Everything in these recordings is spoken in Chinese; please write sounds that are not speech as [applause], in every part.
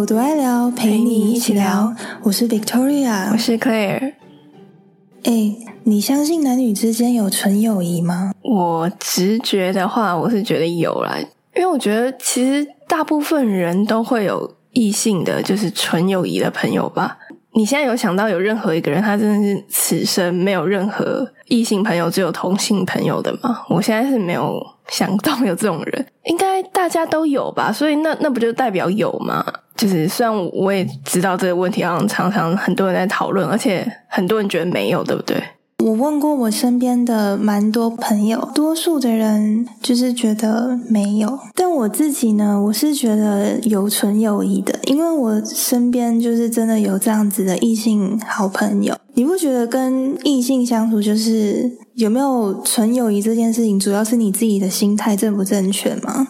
有多爱聊，陪你一起聊。我是 Victoria，我是 Claire。哎，你相信男女之间有纯友谊吗？我直觉的话，我是觉得有啦，因为我觉得其实大部分人都会有异性的就是纯友谊的朋友吧。你现在有想到有任何一个人，他真的是此生没有任何异性朋友，只有同性朋友的吗？我现在是没有想到有这种人，应该大家都有吧？所以那那不就代表有吗？就是虽然我也知道这个问题，好像常常很多人在讨论，而且很多人觉得没有，对不对？我问过我身边的蛮多朋友，多数的人就是觉得没有，但我自己呢，我是觉得有纯友谊的，因为我身边就是真的有这样子的异性好朋友。你不觉得跟异性相处就是有没有纯友谊这件事情，主要是你自己的心态正不正确吗？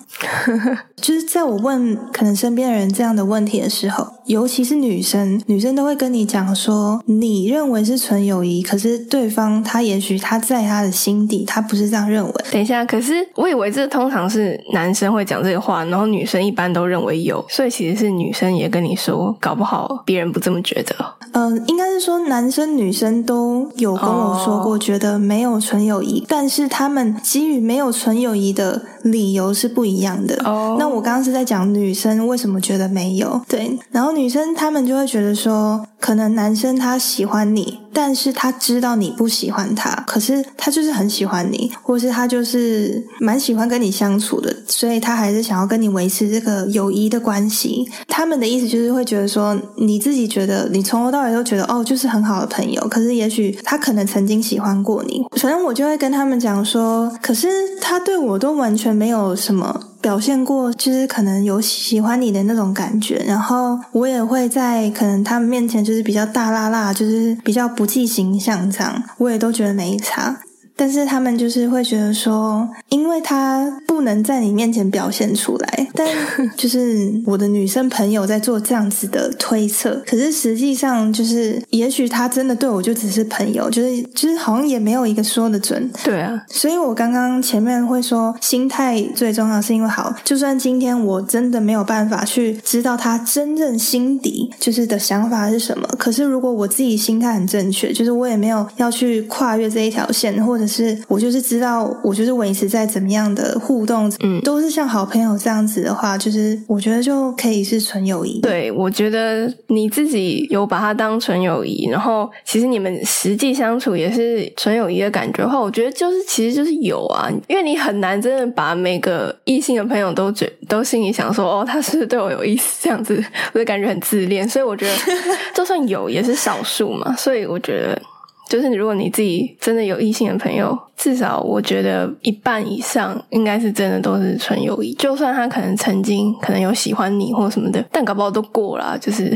[laughs] 就是在我问可能身边的人这样的问题的时候，尤其是女生，女生都会跟你讲说，你认为是纯友谊，可是对方他也许他在他的心底，他不是这样认为。等一下，可是我以为这通常是男生会讲这个话，然后女生一般都认为有，所以其实是女生也跟你说，搞不好别人不这么觉得。嗯，应该是说男生女生都有跟我说过，觉得没有纯友谊，但是他们基于没有纯友谊的理由是不一样的。哦，那我刚刚是在讲女生为什么觉得没有，对，然后女女生他们就会觉得说，可能男生他喜欢你。但是他知道你不喜欢他，可是他就是很喜欢你，或是他就是蛮喜欢跟你相处的，所以他还是想要跟你维持这个友谊的关系。他们的意思就是会觉得说，你自己觉得你从头到尾都觉得哦，就是很好的朋友，可是也许他可能曾经喜欢过你。反正我就会跟他们讲说，可是他对我都完全没有什么。表现过，就是可能有喜欢你的那种感觉，然后我也会在可能他们面前就是比较大辣辣，就是比较不计形象这样，我也都觉得没差。但是他们就是会觉得说，因为他不能在你面前表现出来，但就是我的女生朋友在做这样子的推测。可是实际上就是，也许他真的对我就只是朋友，就是就是好像也没有一个说的准。对啊，所以我刚刚前面会说心态最重要，是因为好，就算今天我真的没有办法去知道他真正心底就是的想法是什么，可是如果我自己心态很正确，就是我也没有要去跨越这一条线，或者。是我就是知道，我就是维持在怎么样的互动，嗯，都是像好朋友这样子的话，就是我觉得就可以是纯友谊。对，我觉得你自己有把它当纯友谊，然后其实你们实际相处也是纯友谊的感觉的话，我觉得就是其实就是有啊，因为你很难真的把每个异性的朋友都觉都心里想说哦，他是对我有意思这样子，我就感觉很自恋，所以我觉得 [laughs] 就算有也是少数嘛，所以我觉得。就是如果你自己真的有异性的朋友，至少我觉得一半以上应该是真的都是纯友谊。就算他可能曾经可能有喜欢你或什么的，但搞不好都过了，就是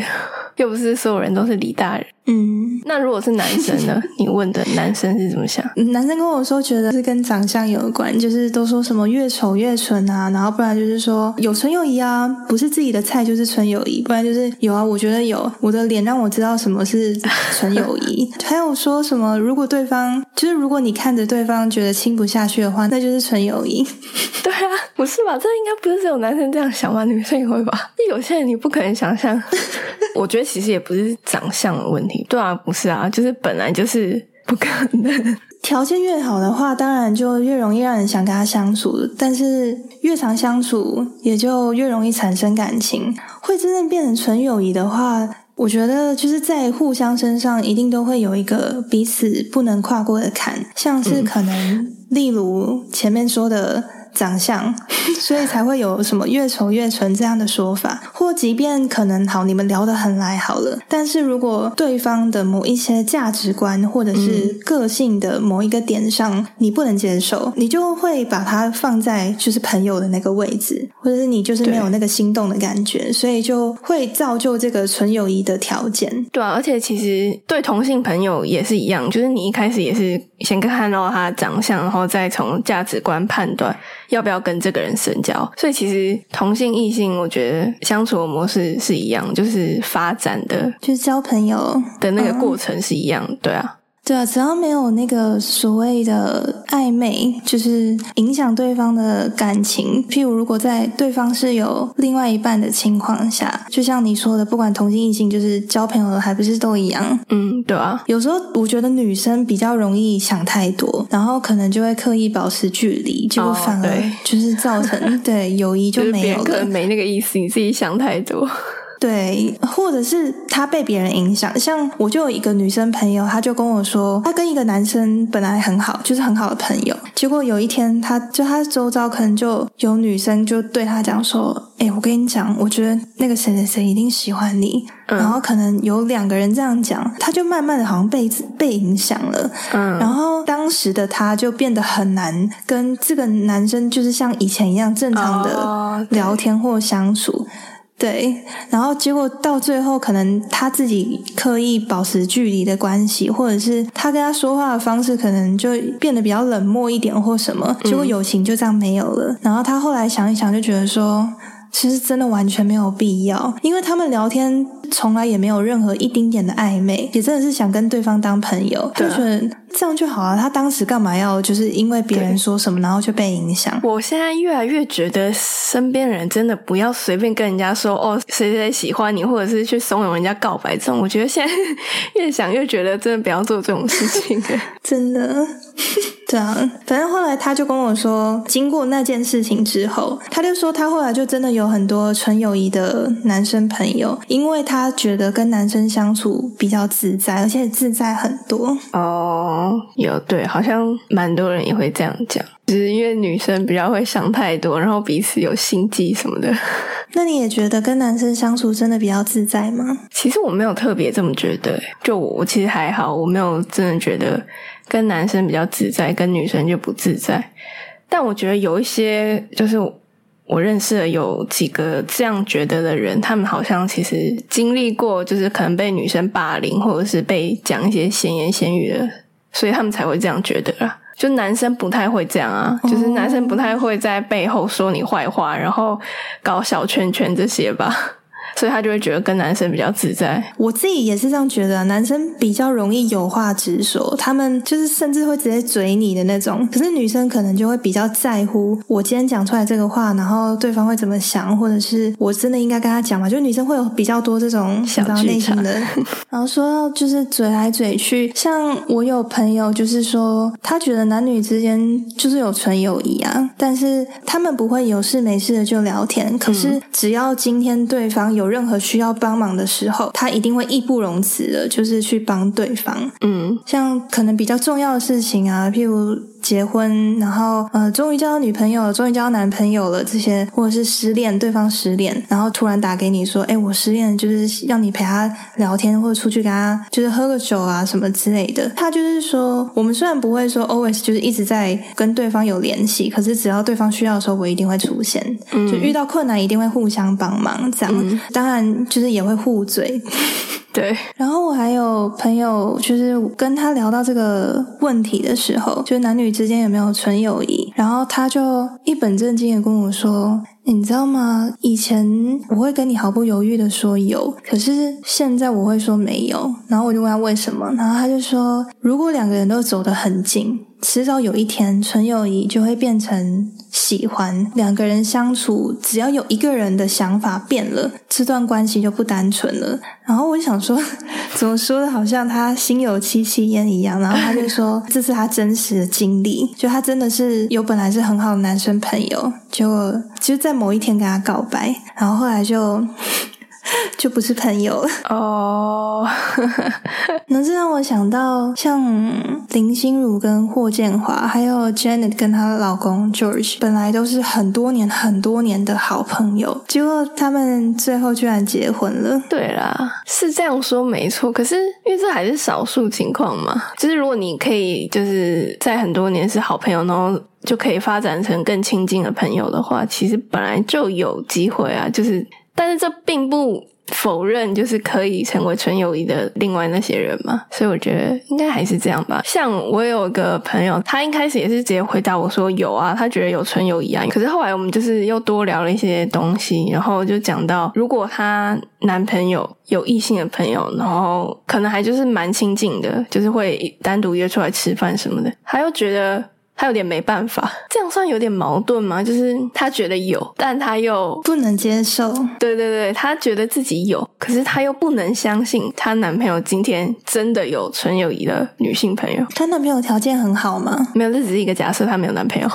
又不是所有人都是李大人。嗯，那如果是男生呢？[laughs] 你问的男生是怎么想？男生跟我说，觉得是跟长相有关，就是都说什么越丑越纯啊，然后不然就是说有纯友谊啊，不是自己的菜就是纯友谊，不然就是有啊，我觉得有我的脸让我知道什么是纯友谊。[laughs] 还有说什么，如果对方就是如果你看着对方觉得亲不下去的话，那就是纯友谊。[laughs] 对啊，不是吧？这应该不是只有男生这样想吧？女生也会吧？那有些人你不可能想象。我觉得其实也不是长相的问题，对啊，不是啊，就是本来就是不可能。条件越好的话，当然就越容易让人想跟他相处，但是越常相处，也就越容易产生感情。会真正变成纯友谊的话，我觉得就是在互相身上一定都会有一个彼此不能跨过的坎，像是可能，例如前面说的。长相，[laughs] 所以才会有什么越丑越纯这样的说法。或即便可能好，你们聊得很来好了，但是如果对方的某一些价值观或者是个性的某一个点上你不能接受，你就会把它放在就是朋友的那个位置，或者是你就是没有那个心动的感觉，所以就会造就这个纯友谊的条件。对啊，而且其实对同性朋友也是一样，就是你一开始也是先看到他长相，然后再从价值观判断。要不要跟这个人深交？所以其实同性异性，我觉得相处的模式是一样，就是发展的，就是交朋友的那个过程是一样，对啊。对啊，只要没有那个所谓的暧昧，就是影响对方的感情。譬如，如果在对方是有另外一半的情况下，就像你说的，不管同性异性，就是交朋友还不是都一样？嗯，对啊。有时候我觉得女生比较容易想太多，然后可能就会刻意保持距离，结果反而就是造成对友谊就没有了，没那个意思，你自己想太多。对，或者是他被别人影响，像我就有一个女生朋友，她就跟我说，她跟一个男生本来很好，就是很好的朋友，结果有一天，她就她周遭可能就有女生就对她讲说，哎，我跟你讲，我觉得那个谁谁谁一定喜欢你，然后可能有两个人这样讲，她就慢慢的好像被被影响了，嗯，然后当时的她就变得很难跟这个男生就是像以前一样正常的聊天或相处。对，然后结果到最后，可能他自己刻意保持距离的关系，或者是他跟他说话的方式，可能就变得比较冷漠一点，或什么，结果友情就这样没有了。然后他后来想一想，就觉得说。其实真的完全没有必要，因为他们聊天从来也没有任何一丁点的暧昧，也真的是想跟对方当朋友，就觉得这样就好了。他当时干嘛要就是因为别人说什么，然后就被影响？我现在越来越觉得身边人真的不要随便跟人家说哦，谁谁喜欢你，或者是去怂恿人家告白这种。我觉得现在越想越觉得真的不要做这种事情，[laughs] 真的。对啊，反正后来他就跟我说，经过那件事情之后，他就说他后来就真的有很多纯友谊的男生朋友，因为他觉得跟男生相处比较自在，而且自在很多。哦，有对，好像蛮多人也会这样讲，只是因为女生比较会想太多，然后彼此有心机什么的。[laughs] 那你也觉得跟男生相处真的比较自在吗？其实我没有特别这么觉得，就我其实还好，我没有真的觉得。跟男生比较自在，跟女生就不自在。但我觉得有一些，就是我认识的有几个这样觉得的人，他们好像其实经历过，就是可能被女生霸凌，或者是被讲一些闲言闲语的，所以他们才会这样觉得啦。就男生不太会这样啊，就是男生不太会在背后说你坏话，然后搞小圈圈这些吧。所以他就会觉得跟男生比较自在。我自己也是这样觉得，男生比较容易有话直说，他们就是甚至会直接嘴你的那种。可是女生可能就会比较在乎，我今天讲出来这个话，然后对方会怎么想，或者是我真的应该跟他讲吗？就女生会有比较多这种小内心的。[laughs] 然后说到就是嘴来嘴去，像我有朋友就是说，他觉得男女之间就是有纯友谊啊，但是他们不会有事没事的就聊天。可是只要今天对方有。有任何需要帮忙的时候，他一定会义不容辞的，就是去帮对方。嗯，像可能比较重要的事情啊，譬如。结婚，然后呃，终于交到女朋友，终于交到男朋友了，这些或者是失恋，对方失恋，然后突然打给你说，哎，我失恋，就是让你陪他聊天，或者出去跟他就是喝个酒啊什么之类的。他就是说，我们虽然不会说 always 就是一直在跟对方有联系，可是只要对方需要的时候，我一定会出现，就遇到困难一定会互相帮忙，这样。当然就是也会互嘴。对，然后我还有朋友，就是跟他聊到这个问题的时候，就是男女之间有没有纯友谊，然后他就一本正经的跟我说。你知道吗？以前我会跟你毫不犹豫的说有，可是现在我会说没有。然后我就问他为什么，然后他就说，如果两个人都走得很近，迟早有一天纯友谊就会变成喜欢。两个人相处，只要有一个人的想法变了，这段关系就不单纯了。然后我想说，怎么说的，好像他心有戚戚焉一样。然后他就说，这是他真实的经历，就他真的是有本来是很好的男生朋友，结果就在。某一天跟他告白，然后后来就。[laughs] 就不是朋友了哦，[laughs] 那这让我想到像林心如跟霍建华，还有 Janet 跟她老公 George，本来都是很多年很多年的好朋友，结果他们最后居然结婚了。对啦，是这样说没错，可是因为这还是少数情况嘛，就是如果你可以就是在很多年是好朋友，然后就可以发展成更亲近的朋友的话，其实本来就有机会啊，就是。但是这并不否认就是可以成为纯友谊的另外那些人嘛，所以我觉得应该还是这样吧。像我有个朋友，他一开始也是直接回答我说有啊，他觉得有纯友谊啊。可是后来我们就是又多聊了一些东西，然后就讲到如果她男朋友有异性的朋友，然后可能还就是蛮亲近的，就是会单独约出来吃饭什么的，他又觉得。他有点没办法，这样算有点矛盾吗？就是他觉得有，但他又不能接受。对对对，他觉得自己有，可是他又不能相信她男朋友今天真的有纯友谊的女性朋友。她男朋友条件很好吗？[laughs] 没有，这只是一个假设，她没有男朋友。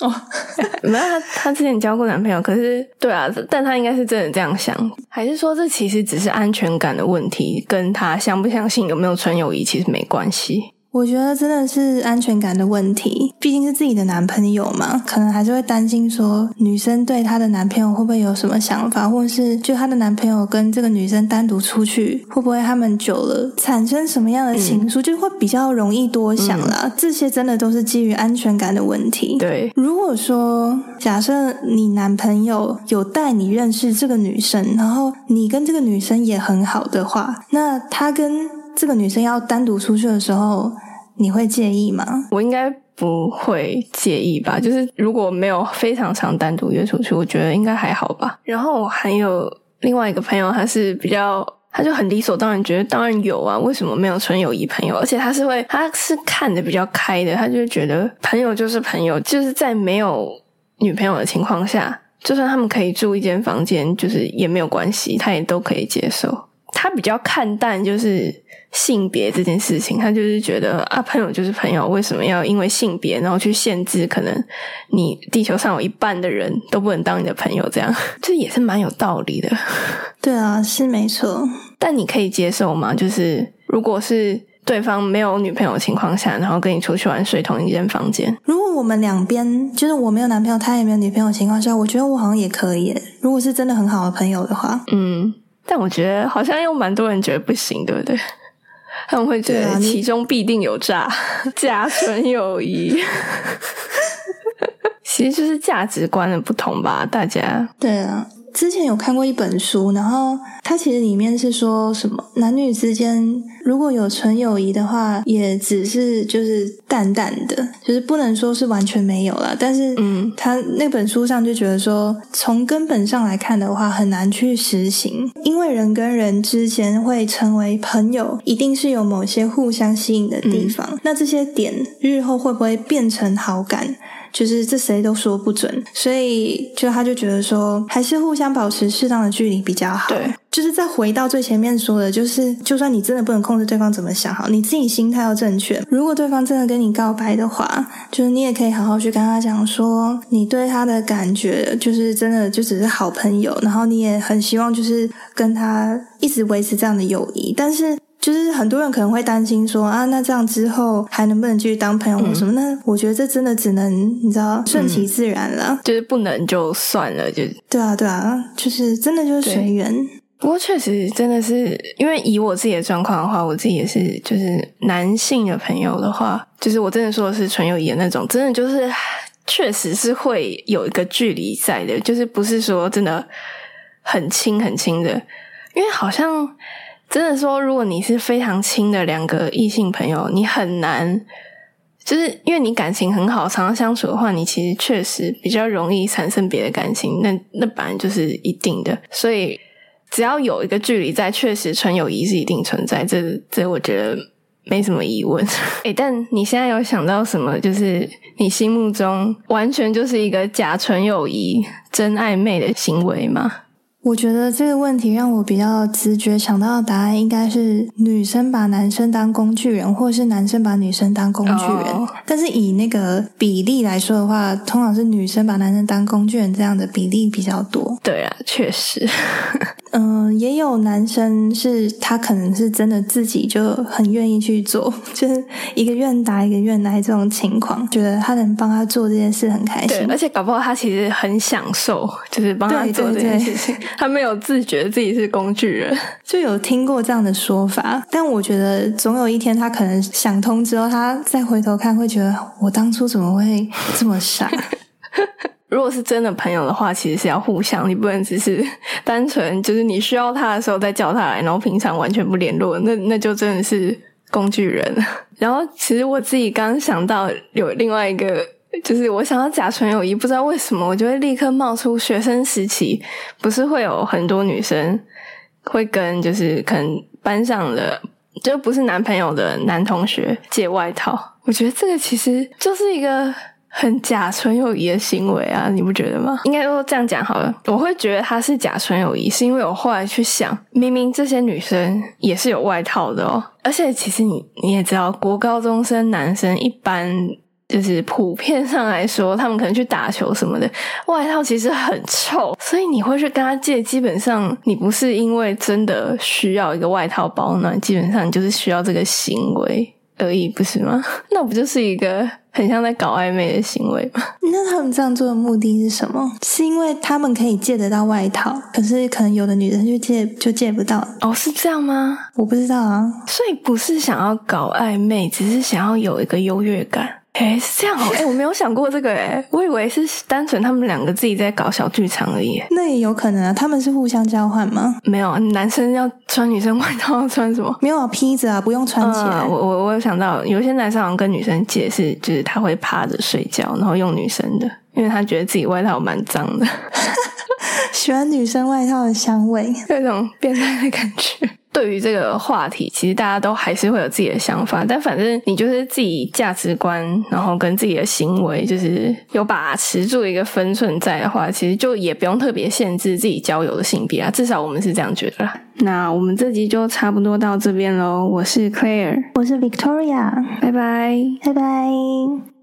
哦，[laughs] 没有，她她之前交过男朋友，可是对啊，但她应该是真的这样想，还是说这其实只是安全感的问题，跟她相不相信有没有纯友谊其实没关系。我觉得真的是安全感的问题，毕竟是自己的男朋友嘛，可能还是会担心说女生对她的男朋友会不会有什么想法，或者是就她的男朋友跟这个女生单独出去，会不会他们久了产生什么样的情愫，就会比较容易多想啦。这些真的都是基于安全感的问题。对，如果说假设你男朋友有带你认识这个女生，然后你跟这个女生也很好的话，那他跟这个女生要单独出去的时候，你会介意吗？我应该不会介意吧。就是如果没有非常常单独约出去，我觉得应该还好吧。然后还有另外一个朋友，他是比较，他就很理所当然觉得当然有啊，为什么没有纯友谊朋友？而且他是会，他是看的比较开的，他就觉得朋友就是朋友，就是在没有女朋友的情况下，就算他们可以住一间房间，就是也没有关系，他也都可以接受。他比较看淡就是性别这件事情，他就是觉得啊，朋友就是朋友，为什么要因为性别然后去限制？可能你地球上有一半的人都不能当你的朋友，这样 [laughs] 这也是蛮有道理的。对啊，是没错。但你可以接受吗？就是如果是对方没有女朋友的情况下，然后跟你出去玩，睡同一间房间。如果我们两边就是我没有男朋友，他也没有女朋友的情况下，我觉得我好像也可以。如果是真的很好的朋友的话，嗯。但我觉得好像有蛮多人觉得不行，对不对？[laughs] 他们会觉得其中必定有诈，假纯友谊，其实就是价值观的不同吧，大家。对啊。之前有看过一本书，然后它其实里面是说什么男女之间如果有纯友谊的话，也只是就是淡淡的，就是不能说是完全没有了。但是，嗯，他那本书上就觉得说，从根本上来看的话，很难去实行，因为人跟人之间会成为朋友，一定是有某些互相吸引的地方。那这些点日后会不会变成好感？就是这谁都说不准，所以就他就觉得说，还是互相保持适当的距离比较好。对，就是再回到最前面说的，就是就算你真的不能控制对方怎么想，好，你自己心态要正确。如果对方真的跟你告白的话，就是你也可以好好去跟他讲说，你对他的感觉就是真的就只是好朋友，然后你也很希望就是跟他一直维持这样的友谊，但是。就是很多人可能会担心说啊，那这样之后还能不能继续当朋友或什么？那我觉得这真的只能你知道顺其自然了，就是不能就算了，就对啊，对啊，就是真的就是随缘。不过确实真的是，因为以我自己的状况的话，我自己也是，就是男性的朋友的话，就是我真的说的是纯友谊的那种，真的就是确实是会有一个距离在的，就是不是说真的很亲很亲的，因为好像。真的说，如果你是非常亲的两个异性朋友，你很难，就是因为你感情很好，常常相处的话，你其实确实比较容易产生别的感情。那那本来就是一定的，所以只要有一个距离在，确实纯友谊是一定存在。这这，我觉得没什么疑问。[laughs] 诶但你现在有想到什么？就是你心目中完全就是一个假纯友谊、真暧昧的行为吗？我觉得这个问题让我比较直觉想到的答案应该是女生把男生当工具人，或者是男生把女生当工具人。但是以那个比例来说的话，通常是女生把男生当工具人这样的比例比较多。对啊，确实。嗯，也有男生是他可能是真的自己就很愿意去做，[laughs] 就是一个愿打一个愿挨这种情况，觉得他能帮他做这件事很开心。而且搞不好他其实很享受，就是帮他做这件事情。[laughs] 他没有自觉自己是工具人，就有听过这样的说法。但我觉得总有一天他可能想通之后，他再回头看，会觉得我当初怎么会这么傻。[laughs] 如果是真的朋友的话，其实是要互相，你不能只是 [laughs] 单纯就是你需要他的时候再叫他来，然后平常完全不联络，那那就真的是工具人。[laughs] 然后其实我自己刚想到有另外一个，就是我想到假纯友谊，不知道为什么我就会立刻冒出学生时期，不是会有很多女生会跟就是可能班上的就不是男朋友的男同学借外套，我觉得这个其实就是一个。很假纯友谊的行为啊，你不觉得吗？应该说这样讲好了，我会觉得他是假纯友谊，是因为我后来去想，明明这些女生也是有外套的哦，而且其实你你也知道，国高中生男生一般就是普遍上来说，他们可能去打球什么的，外套其实很臭，所以你会去跟他借，基本上你不是因为真的需要一个外套保暖，基本上你就是需要这个行为。而已，不是吗？[laughs] 那不就是一个很像在搞暧昧的行为吗？[laughs] 那他们这样做的目的是什么？是因为他们可以借得到外套，可是可能有的女人就借就借不到。哦，是这样吗？我不知道啊。所以不是想要搞暧昧，只是想要有一个优越感。哎，是这样哦！哎，我没有想过这个哎，我以为是单纯他们两个自己在搞小剧场而已。那也有可能啊，他们是互相交换吗？没有，男生要穿女生外套，[laughs] 穿什么？没有披着啊，不用穿起来。我我我有想到，有些男生好像跟女生解释，就是他会趴着睡觉，然后用女生的，因为他觉得自己外套蛮脏的，[laughs] 喜欢女生外套的香味，[laughs] 有种变态的感觉。对于这个话题，其实大家都还是会有自己的想法，但反正你就是自己价值观，然后跟自己的行为，就是有把持住一个分寸在的话，其实就也不用特别限制自己交友的性别啊。至少我们是这样觉得。那我们这集就差不多到这边喽。我是 Claire，我是 Victoria，拜拜，拜拜。